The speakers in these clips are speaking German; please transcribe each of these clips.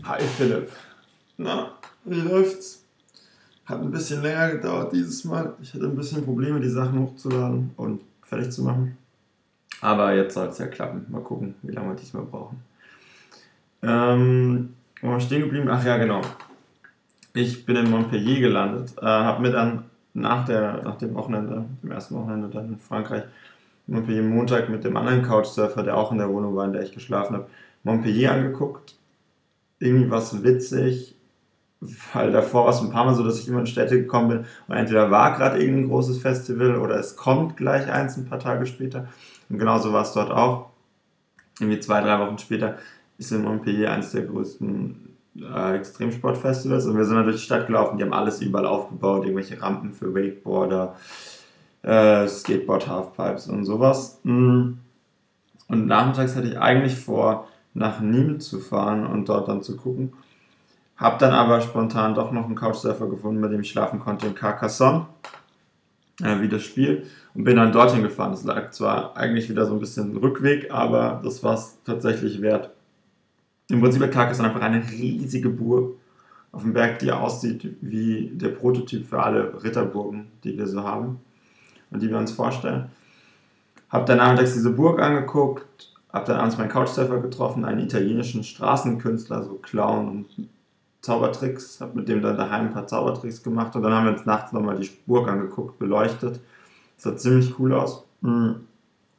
Hi Philipp. Na, wie läuft's? Hat ein bisschen länger gedauert dieses Mal. Ich hatte ein bisschen Probleme, die Sachen hochzuladen und fertig zu machen. Aber jetzt soll es ja klappen. Mal gucken, wie lange wir diesmal brauchen. Ähm, wo war ich stehen geblieben? Ach ja, genau. Ich bin in Montpellier gelandet. Äh, habe mir dann nach, der, nach dem Wochenende, dem ersten Wochenende dann in Frankreich, Montpellier Montag mit dem anderen Couchsurfer, der auch in der Wohnung war, in der ich geschlafen habe, Montpellier angeguckt. Irgendwie war es witzig, weil davor war es ein paar Mal so, dass ich immer in Städte gekommen bin und entweder war gerade irgendein großes Festival oder es kommt gleich eins ein paar Tage später. Und genauso war es dort auch. Irgendwie zwei, drei Wochen später ist in Montpellier eines der größten äh, Extremsportfestivals und wir sind dann durch die Stadt gelaufen, die haben alles überall aufgebaut, irgendwelche Rampen für Wakeboarder, äh, Skateboard Halfpipes und sowas. Mm. Und nachmittags hatte ich eigentlich vor, nach Nîmes zu fahren und dort dann zu gucken. Hab dann aber spontan doch noch einen Couchsurfer gefunden, bei dem ich schlafen konnte in Carcassonne, äh, wie das Spiel, und bin dann dorthin gefahren. Es lag zwar eigentlich wieder so ein bisschen Rückweg, aber das war es tatsächlich wert. Im Prinzip hat Carcassonne einfach eine riesige Burg auf dem Berg, die aussieht wie der Prototyp für alle Ritterburgen, die wir so haben und die wir uns vorstellen. Hab dann nachmittags diese Burg angeguckt, hab dann abends meinen Couchsurfer getroffen, einen italienischen Straßenkünstler, so Clown und Zaubertricks, hab mit dem dann daheim ein paar Zaubertricks gemacht und dann haben wir uns nachts nochmal die Burg angeguckt, beleuchtet. Das sah ziemlich cool aus. Mhm.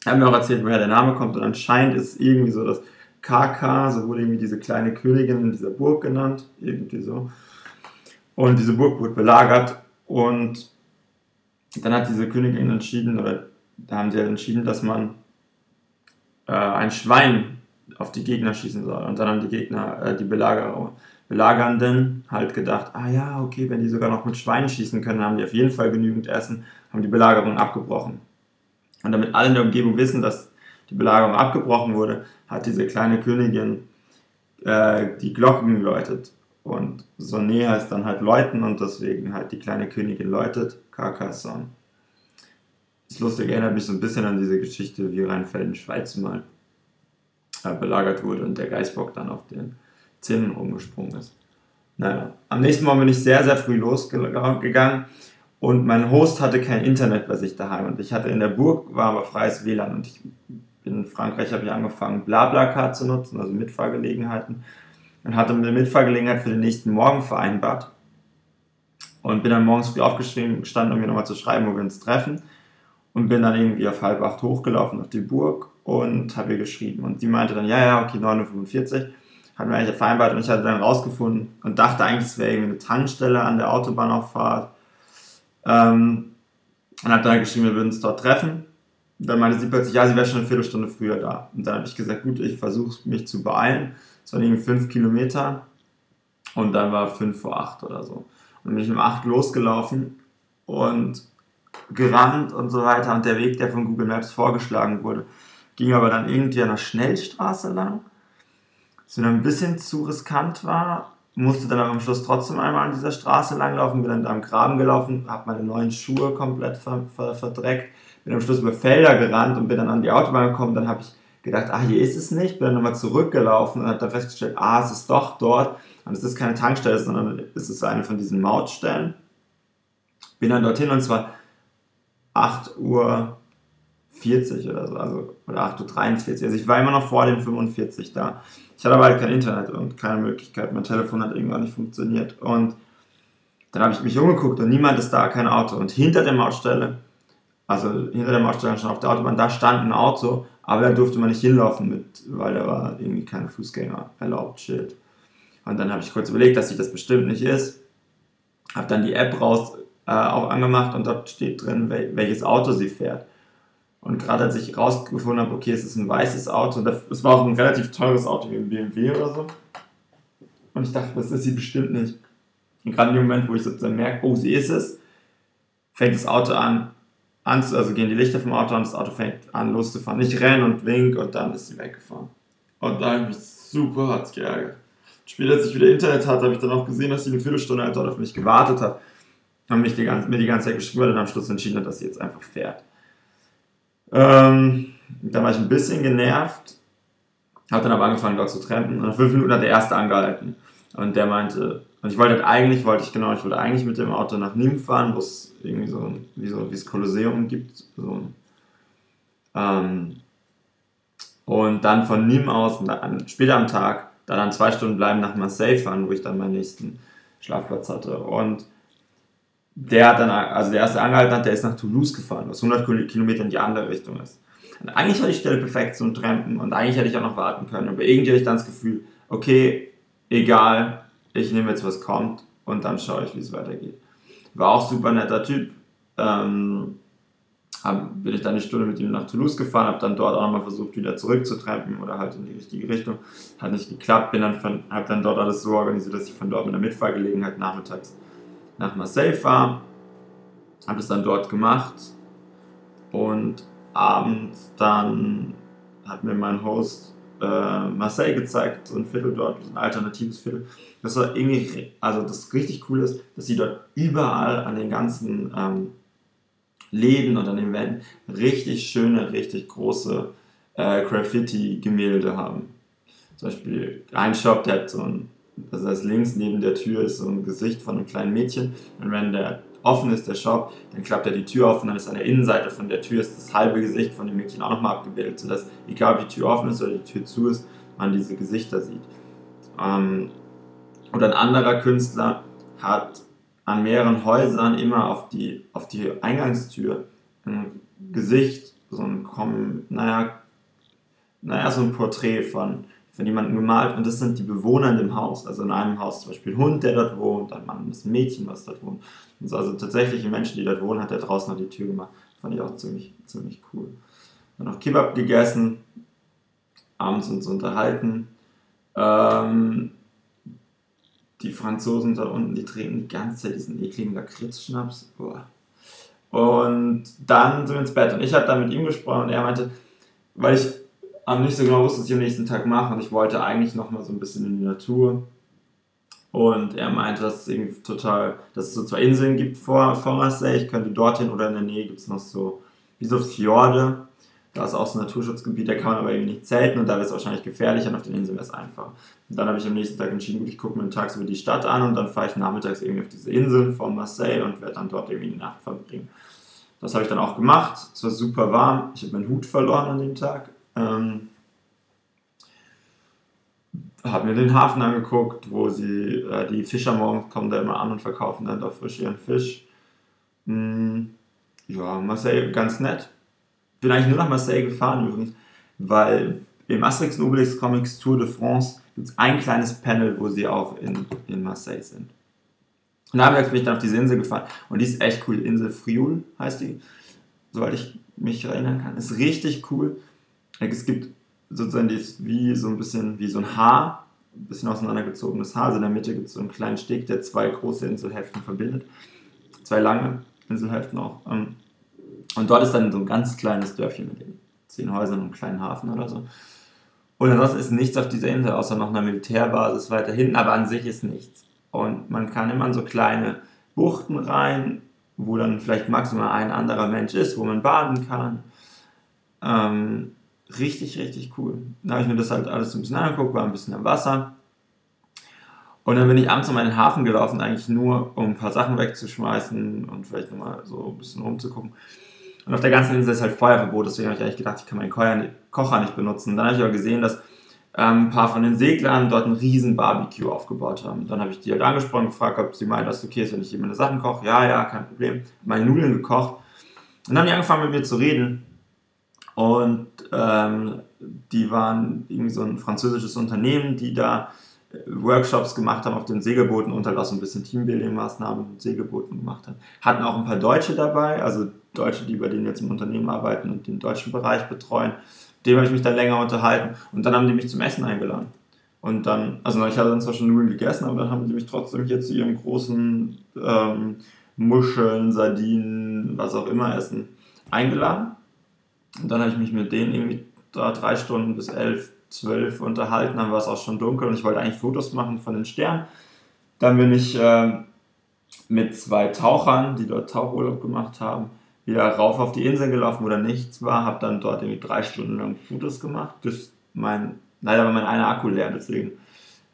Haben mir auch erzählt, woher der Name kommt und anscheinend ist es irgendwie so, dass KK, so wurde irgendwie diese kleine Königin in dieser Burg genannt, irgendwie so. Und diese Burg wurde belagert und dann hat diese Königin entschieden, oder da haben sie halt entschieden, dass man äh, ein Schwein auf die Gegner schießen soll. Und dann haben die Gegner, äh, die Belagerer, Belagernden halt gedacht, ah ja, okay, wenn die sogar noch mit Schweinen schießen können, haben die auf jeden Fall genügend Essen, haben die Belagerung abgebrochen. Und damit alle in der Umgebung wissen, dass die Belagerung abgebrochen wurde, hat diese kleine Königin äh, die Glocken geläutet. Und Sonne heißt dann halt läuten und deswegen halt die kleine Königin läutet, Carcassonne. Das lustig erinnert mich so ein bisschen an diese Geschichte, wie Rheinfelden-Schweiz mal äh, belagert wurde und der Geißbock dann auf den Zinnen rumgesprungen ist. Naja, am nächsten Morgen bin ich sehr, sehr früh losgegangen und mein Host hatte kein Internet bei sich daheim und ich hatte in der Burg, war aber freies WLAN und ich in Frankreich habe ich angefangen, BlaBlaCar zu nutzen, also Mitfahrgelegenheiten. Und hatte eine Mitfahrgelegenheit für den nächsten Morgen vereinbart. Und bin dann morgens früh aufgeschrieben, gestanden, um mir nochmal zu schreiben, wo wir uns treffen. Und bin dann irgendwie auf halb acht hochgelaufen auf die Burg und habe ihr geschrieben. Und die meinte dann, ja, ja, okay, 9.45 Uhr. Hatten wir eigentlich vereinbart und ich hatte dann rausgefunden und dachte eigentlich, es wäre irgendwie eine Tankstelle an der Autobahnauffahrt. Ähm, und habe dann geschrieben, wir würden uns dort treffen dann meinte sie plötzlich, ja, sie wäre schon eine Viertelstunde früher da. Und dann habe ich gesagt, gut, ich versuche mich zu beeilen. Es waren irgendwie fünf Kilometer und dann war fünf vor acht oder so. Und bin ich um acht losgelaufen und gerannt und so weiter. Und der Weg, der von Google Maps vorgeschlagen wurde, ging aber dann irgendwie an der Schnellstraße lang, was mir dann ein bisschen zu riskant war. Musste dann aber am Schluss trotzdem einmal an dieser Straße langlaufen, bin dann da am Graben gelaufen, habe meine neuen Schuhe komplett ver ver verdreckt bin am Schluss über Felder gerannt und bin dann an die Autobahn gekommen. Dann habe ich gedacht, ah, hier ist es nicht. Bin dann nochmal zurückgelaufen und habe dann festgestellt, ah, es ist doch dort. Und es ist keine Tankstelle, sondern es ist eine von diesen Mautstellen. Bin dann dorthin und zwar 8 Uhr 40 oder so, also oder 8 Uhr 43. Also ich war immer noch vor den 45 da. Ich hatte aber halt kein Internet und keine Möglichkeit. Mein Telefon hat irgendwann nicht funktioniert. Und dann habe ich mich umgeguckt und niemand ist da, kein Auto. Und hinter der Mautstelle also hinter der Mautstelle schon auf der Autobahn, da stand ein Auto, aber da durfte man nicht hinlaufen mit, weil da war irgendwie kein Fußgänger erlaubt, Schild. Und dann habe ich kurz überlegt, dass sich das bestimmt nicht ist. Habe dann die App raus äh, auch angemacht und dort steht drin, wel welches Auto sie fährt. Und gerade als ich rausgefunden habe, okay, es ist ein weißes Auto, das war auch ein relativ teures Auto wie ein BMW oder so. Und ich dachte, das ist sie bestimmt nicht. Und gerade in dem Moment, wo ich sozusagen merke, oh, sie ist es, fängt das Auto an, Angst, also gehen die Lichter vom Auto an, das Auto fängt an loszufahren. Ich renne und wink und dann ist sie weggefahren. Und da habe ich mich super hart geärgert. Später, als ich wieder Internet hatte, habe ich dann auch gesehen, dass sie eine Viertelstunde halt dort auf mich gewartet hat. Haben mich die ganze, mir die ganze Zeit geschrieben und dann am Schluss entschieden hat, dass sie jetzt einfach fährt. Ähm, da war ich ein bisschen genervt. Habe dann aber angefangen dort zu trampen und nach fünf Minuten hat der erste angehalten. Und der meinte, und ich wollte halt eigentlich, wollte ich genau, ich wollte eigentlich mit dem Auto nach Nîmes fahren, wo es irgendwie so, wie so, wie es Kolosseum gibt. So. Ähm, und dann von Nîmes aus, später am Tag, da dann zwei Stunden bleiben nach Marseille fahren, wo ich dann meinen nächsten Schlafplatz hatte. Und der hat dann, also der erste angehalten hat, der ist nach Toulouse gefahren, was 100 Kilometer in die andere Richtung ist. Und eigentlich war die Stelle perfekt zum Trampen und eigentlich hätte ich auch noch warten können. Aber irgendwie hatte ich dann das Gefühl, okay, egal, ich nehme jetzt, was kommt und dann schaue ich, wie es weitergeht. War auch super netter Typ. Ähm, hab, bin ich dann eine Stunde mit ihm nach Toulouse gefahren, habe dann dort auch nochmal versucht, wieder zurückzutrampen oder halt in die richtige Richtung. Hat nicht geklappt, bin dann habe dann dort alles so organisiert, dass ich von dort mit der Mitfahrgelegenheit nachmittags nach Marseille fahre. Habe es dann dort gemacht und abends dann hat mir mein Host äh, Marseille gezeigt, so ein Viertel dort, so ein alternatives Viertel. Das war irgendwie, also das richtig cool ist, dass sie dort überall an den ganzen ähm, Läden und an den Wänden richtig schöne, richtig große äh, Graffiti-Gemälde haben. Zum Beispiel ein Shop, der hat so ein, das heißt links neben der Tür ist so ein Gesicht von einem kleinen Mädchen und wenn der offen ist, der Shop, dann klappt er die Tür auf und dann ist an der Innenseite von der Tür ist das halbe Gesicht von dem Mädchen auch nochmal abgebildet, sodass egal ob die Tür offen ist oder die Tür zu ist, man diese Gesichter sieht. Ähm, oder ein anderer Künstler hat an mehreren Häusern immer auf die, auf die Eingangstür ein Gesicht, so ein, naja, naja, so ein Porträt von, von jemandem gemalt und das sind die Bewohner in dem Haus. Also in einem Haus zum Beispiel ein Hund, der dort wohnt, ein Mann, das Mädchen, was dort wohnt. Und also tatsächliche Menschen, die dort wohnen, hat er draußen an die Tür gemacht. Fand ich auch ziemlich, ziemlich cool. Dann noch Kebab gegessen, abends uns unterhalten. Ähm, die Franzosen da unten, die trinken die ganze Zeit diesen ekligen Lakritzschnaps. Und dann sind wir ins Bett und ich habe dann mit ihm gesprochen und er meinte, weil ich am nicht so genau wusste, was ich am nächsten Tag mache und ich wollte eigentlich noch mal so ein bisschen in die Natur. Und er meinte, dass es irgendwie total, dass es so zwei Inseln gibt vor, vor Marseille. Ich könnte dorthin oder in der Nähe gibt es noch so, wie so Fjorde. Da ist auch so ein Naturschutzgebiet, da kann man aber irgendwie nicht zelten und da wäre es wahrscheinlich gefährlich und auf den Inseln wäre es einfach. Und dann habe ich am nächsten Tag entschieden, gut, ich gucke mir tagsüber die Stadt an und dann fahre ich nachmittags irgendwie auf diese Inseln von Marseille und werde dann dort irgendwie die Nacht verbringen. Das habe ich dann auch gemacht. Es war super warm. Ich habe meinen Hut verloren an dem Tag. Ähm, habe mir den Hafen angeguckt, wo sie, äh, die Fischer morgens kommen da immer an und verkaufen dann da frisch ihren Fisch. Mm, ja, Marseille ganz nett bin eigentlich nur nach Marseille gefahren übrigens, weil im Asterix und Obelix Comics Tour de France gibt es ein kleines Panel, wo sie auch in, in Marseille sind. Und da bin ich dann auf diese Insel gefahren und die ist echt cool. Insel Frioul heißt die, soweit ich mich erinnern kann. Ist richtig cool. Es gibt sozusagen die ist wie so ein bisschen wie so ein Haar, ein bisschen auseinandergezogenes Haar. Also in der Mitte gibt es so einen kleinen Steg, der zwei große Inselhälften verbindet. Zwei lange Inselhälften auch. Ähm, und dort ist dann so ein ganz kleines Dörfchen mit den zehn Häusern und einem kleinen Hafen oder so. Und ansonsten ist nichts auf dieser Insel, außer noch einer Militärbasis weiter hinten, aber an sich ist nichts. Und man kann immer in so kleine Buchten rein, wo dann vielleicht maximal ein anderer Mensch ist, wo man baden kann. Ähm, richtig, richtig cool. Da habe ich mir das halt alles so ein bisschen angeguckt, war ein bisschen am Wasser. Und dann bin ich abends in meinen Hafen gelaufen, eigentlich nur, um ein paar Sachen wegzuschmeißen und vielleicht nochmal so ein bisschen rumzugucken. Und auf der ganzen Insel ist halt Feuerverbot, deswegen habe ich eigentlich gedacht, ich kann meinen Kocher nicht benutzen. Dann habe ich aber gesehen, dass ähm, ein paar von den Seglern dort einen riesen Barbecue aufgebaut haben. Dann habe ich die halt angesprochen, gefragt, ob sie meinen, dass es okay ist, wenn ich hier meine Sachen koche. Ja, ja, kein Problem. Meine Nudeln gekocht. Und dann haben die angefangen mit mir zu reden. Und ähm, die waren irgendwie so ein französisches Unternehmen, die da äh, Workshops gemacht haben auf den Segelbooten auch so ein bisschen Teambuilding-Maßnahmen mit Segelbooten gemacht haben. Hatten auch ein paar Deutsche dabei, also Deutsche, die bei denen jetzt im Unternehmen arbeiten und den deutschen Bereich betreuen. Dem habe ich mich dann länger unterhalten und dann haben die mich zum Essen eingeladen. Und dann, also ich hatte dann zwar schon Nudeln gegessen, aber dann haben die mich trotzdem hier zu ihren großen ähm, Muscheln, Sardinen, was auch immer essen eingeladen. Und dann habe ich mich mit denen irgendwie da drei Stunden bis elf, zwölf unterhalten. Dann war es auch schon dunkel und ich wollte eigentlich Fotos machen von den Sternen. Dann bin ich äh, mit zwei Tauchern, die dort Tauchurlaub gemacht haben, wieder rauf auf die Insel gelaufen, wo da nichts war, habe dann dort irgendwie drei Stunden lang Fotos gemacht, bis mein Leider war mein einer Akku leer, deswegen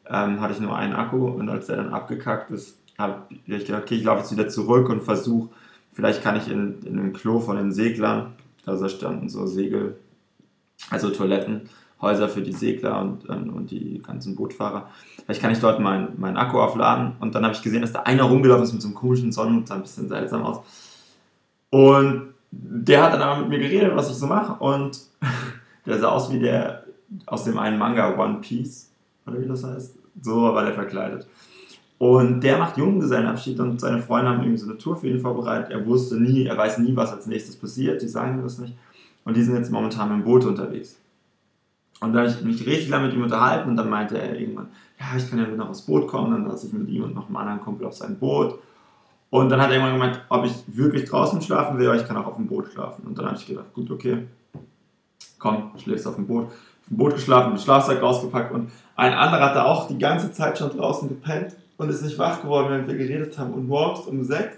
ähm, hatte ich nur einen Akku und als der dann abgekackt ist, habe ich gedacht, okay, ich laufe jetzt wieder zurück und versuche, vielleicht kann ich in, in einem Klo von den Seglern, also da standen so Segel, also Toilettenhäuser für die Segler und, ähm, und die ganzen Bootfahrer. Vielleicht kann ich dort meinen mein Akku aufladen und dann habe ich gesehen, dass da einer rumgelaufen ist mit so einem komischen Sonnenhut, sah ein bisschen seltsam aus. Und der hat dann aber mit mir geredet, was ich so mache und der sah aus wie der aus dem einen Manga One Piece, oder wie das heißt. So war der verkleidet. Und der macht Junggesellenabschied und seine Freunde haben irgendwie so eine Tour für ihn vorbereitet. Er wusste nie, er weiß nie, was als nächstes passiert, die sagen ihm das nicht. Und die sind jetzt momentan mit dem Boot unterwegs. Und da habe ich mich richtig lange mit ihm unterhalten und dann meinte er irgendwann, ja, ich kann ja wieder noch aufs Boot kommen. Dann saß ich mit ihm und noch einem anderen Kumpel auf sein Boot. Und dann hat er irgendwann gemeint, ob ich wirklich draußen schlafen will, oder ich kann auch auf dem Boot schlafen. Und dann habe ich gedacht, gut, okay, komm, schläfst auf dem Boot. Auf dem Boot geschlafen, mit Schlafsack rausgepackt und ein anderer hat da auch die ganze Zeit schon draußen gepennt und ist nicht wach geworden, während wir geredet haben. Und morgens um sechs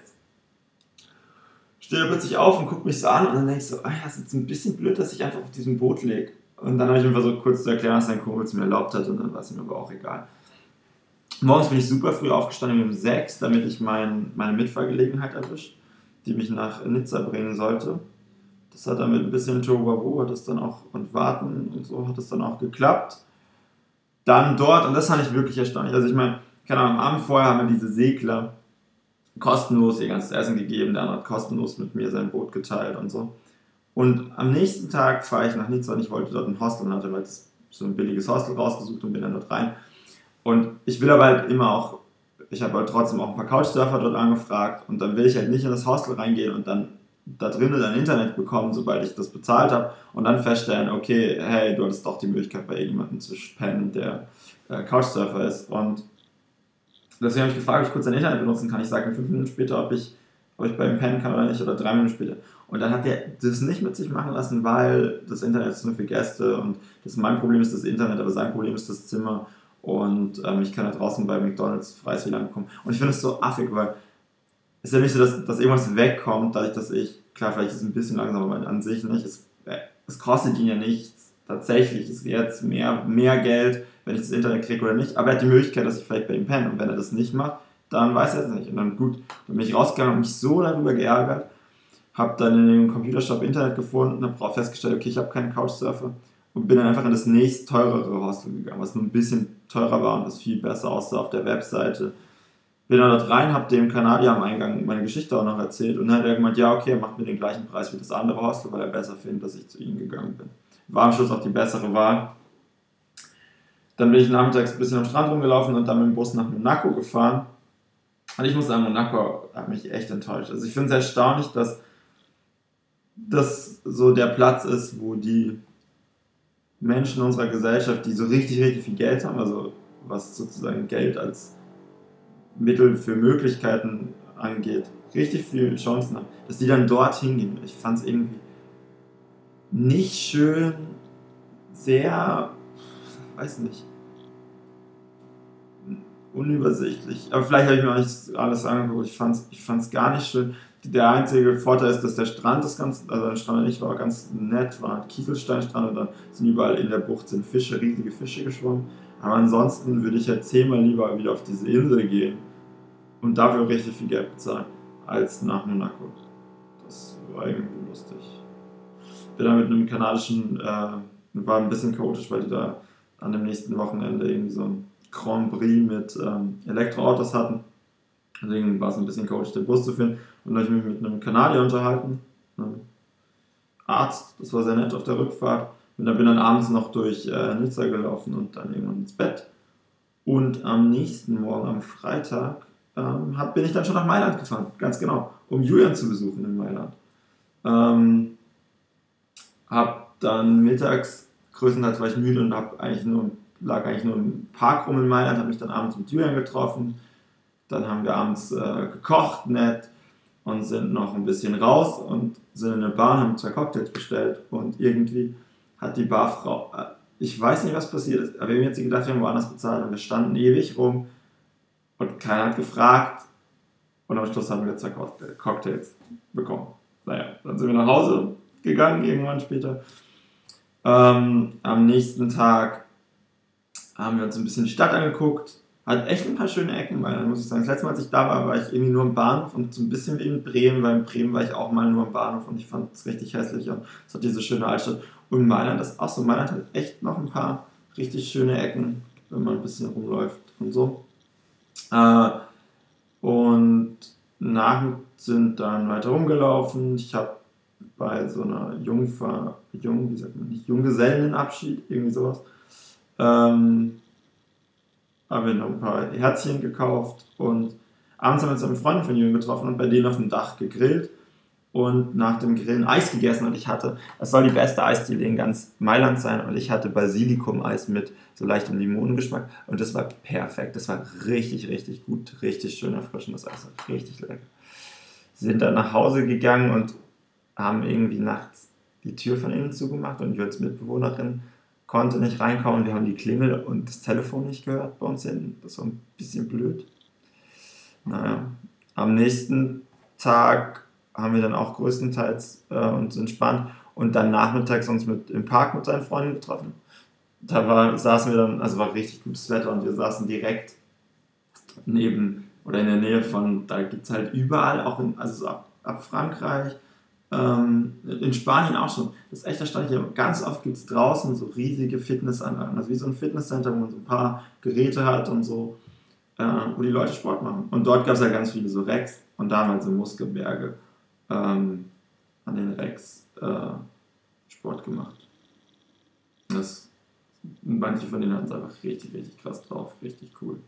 steht er plötzlich auf und guckt mich so an und dann denke ich so, ah ja, es ist ein bisschen blöd, dass ich einfach auf diesem Boot lege. Und dann habe ich ihm versucht, kurz zu erklären, was sein Kumpel es mir erlaubt hat und dann war es ihm aber auch egal. Morgens bin ich super früh aufgestanden um sechs, damit ich mein, meine Mitfahrgelegenheit erwische, die mich nach Nizza bringen sollte. Das hat dann mit ein bisschen Tohuwabohu hat das dann auch und Warten und so hat es dann auch geklappt. Dann dort, und das fand ich wirklich erstaunlich, also ich meine, keine Ahnung, am Abend vorher haben mir diese Segler kostenlos ihr ganzes Essen gegeben, der andere hat kostenlos mit mir sein Boot geteilt und so. Und am nächsten Tag fahre ich nach Nizza und ich wollte dort ein Hostel und hatte halt so ein billiges Hostel rausgesucht und bin dann dort rein. Und ich will aber halt immer auch, ich habe halt trotzdem auch ein paar Couchsurfer dort angefragt und dann will ich halt nicht in das Hostel reingehen und dann da drinnen dann Internet bekommen, sobald ich das bezahlt habe und dann feststellen, okay, hey, du hattest doch die Möglichkeit bei jemandem zu pennen, der äh, Couchsurfer ist und deswegen habe ich gefragt, ob ich kurz sein Internet benutzen kann. Ich sage fünf Minuten später, ob ich, ob ich bei ihm pennen kann oder nicht, oder drei Minuten später. Und dann hat er das nicht mit sich machen lassen, weil das Internet ist nur für Gäste und das mein Problem ist das Internet, aber sein Problem ist das Zimmer. Und ähm, ich kann da draußen bei McDonalds freies WLAN kommen. Und ich finde es so affig, weil es ist ja nicht so, dass, dass irgendwas wegkommt, dadurch, dass ich, klar, vielleicht ist es ein bisschen langsamer, aber an sich nicht. Es, äh, es kostet ihn ja nichts. Tatsächlich ist jetzt mehr, mehr Geld, wenn ich das Internet kriege oder nicht. Aber er hat die Möglichkeit, dass ich vielleicht bei ihm penne. Und wenn er das nicht macht, dann weiß er es nicht. Und dann gut, dann bin ich rausgegangen und mich so darüber geärgert. Habe dann in dem Computershop Internet gefunden, habe festgestellt, okay, ich habe keinen Couchsurfer. Und bin dann einfach in das nächst teurere Hostel gegangen, was nur ein bisschen teurer war und das viel besser aussah auf der Webseite. Bin dann dort rein, habe dem Kanadier am Eingang meine Geschichte auch noch erzählt und dann hat er gemeint, ja, okay, er macht mir den gleichen Preis wie das andere Hostel, weil er besser findet, dass ich zu ihm gegangen bin. War am Schluss auch die bessere Wahl. Dann bin ich nachmittags ein bisschen am Strand rumgelaufen und dann mit dem Bus nach Monaco gefahren. Und ich muss sagen, Monaco hat mich echt enttäuscht. Also ich finde es erstaunlich, dass das so der Platz ist, wo die Menschen unserer Gesellschaft, die so richtig, richtig viel Geld haben, also was sozusagen Geld als Mittel für Möglichkeiten angeht, richtig viele Chancen haben, dass die dann dorthin gehen. Ich fand es irgendwie nicht schön, sehr, weiß nicht, unübersichtlich. Aber vielleicht habe ich mir auch nicht alles angeguckt. Ich fand es ich fand's gar nicht schön. Der einzige Vorteil ist, dass der Strand ist ganz, also der Strand nicht war ganz nett, war ein Kieselsteinstrand und dann sind überall in der Bucht sind Fische, riesige Fische geschwommen. Aber ansonsten würde ich halt zehnmal lieber wieder auf diese Insel gehen und dafür richtig viel Geld bezahlen, als nach Monaco. Das war irgendwie lustig. Bin dann mit einem kanadischen, äh, war ein bisschen chaotisch, weil die da an dem nächsten Wochenende irgendwie so ein Grand Prix mit ähm, Elektroautos hatten. Deswegen war es ein bisschen chaotisch, den Bus zu finden. Und dann habe ich mich mit einem Kanadier unterhalten, einem Arzt, das war sehr nett auf der Rückfahrt. Und dann bin dann abends noch durch äh, Nizza gelaufen und dann irgendwann ins Bett. Und am nächsten Morgen, am Freitag, ähm, hab, bin ich dann schon nach Mailand gefahren, ganz genau, um Julian zu besuchen in Mailand. Ähm, hab dann mittags, größtenteils war ich müde und hab eigentlich nur, lag eigentlich nur im Park rum in Mailand, habe mich dann abends mit Julian getroffen. Dann haben wir abends äh, gekocht, nett, und sind noch ein bisschen raus und sind in eine Bar, haben zwei Cocktails bestellt und irgendwie hat die Barfrau, äh, ich weiß nicht, was passiert ist, aber wir haben jetzt gedacht, wir haben woanders bezahlt und wir standen ewig rum und keiner hat gefragt und am Schluss haben wir zwei Cocktails bekommen. Naja, dann sind wir nach Hause gegangen, irgendwann später. Ähm, am nächsten Tag haben wir uns ein bisschen die Stadt angeguckt. Hat echt ein paar schöne Ecken, weil, muss ich sagen, das letzte Mal, als ich da war, war ich irgendwie nur im Bahnhof und so ein bisschen wie in Bremen, weil in Bremen war ich auch mal nur im Bahnhof und ich fand es richtig hässlich und es hat diese schöne Altstadt. Und Mailand ist auch so, Mailand hat echt noch ein paar richtig schöne Ecken, wenn man ein bisschen rumläuft und so. Äh, und nach sind dann weiter rumgelaufen. Ich habe bei so einer Jungfer, Jung, wie sagt man nicht, Junggesellenabschied, irgendwie sowas, ähm, haben wir noch ein paar Herzchen gekauft und abends haben wir uns mit Freunden von Jürgen getroffen und bei denen auf dem Dach gegrillt und nach dem Grillen Eis gegessen. Und ich hatte, es soll die beste Eisdiele in ganz Mailand sein und ich hatte Basilikum-Eis mit so leichtem Limonengeschmack und das war perfekt, das war richtig, richtig gut, richtig schön erfrischendes Eis, richtig lecker. Sind dann nach Hause gegangen und haben irgendwie nachts die Tür von innen zugemacht und ich als Mitbewohnerin konnte nicht reinkommen. Wir haben die Klingel und das Telefon nicht gehört bei uns hinten. Das war ein bisschen blöd. Naja, am nächsten Tag haben wir dann auch größtenteils äh, uns entspannt und dann nachmittags uns mit, im Park mit seinen Freunden getroffen. Da war, saßen wir dann, also war richtig gutes Wetter und wir saßen direkt neben oder in der Nähe von, da gibt es halt überall, auch in, also so ab, ab Frankreich, ähm, in Spanien auch schon. Das ist echt erstaunlich. Ganz oft gibt es draußen so riesige Fitnessanlagen. Also wie so ein Fitnesscenter, wo man so ein paar Geräte hat und so, äh, wo die Leute Sport machen. Und dort gab es ja ganz viele so Rex und da haben halt so Muskelberge ähm, an den Rex äh, Sport gemacht. Das, manche von denen hatten es einfach richtig, richtig krass drauf. Richtig cool.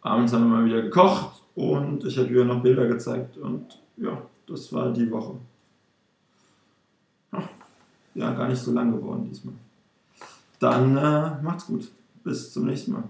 Abends haben wir mal wieder gekocht und ich habe ihr noch Bilder gezeigt und ja, das war die Woche ja, gar nicht so lang geworden diesmal. Dann äh, macht's gut. Bis zum nächsten Mal.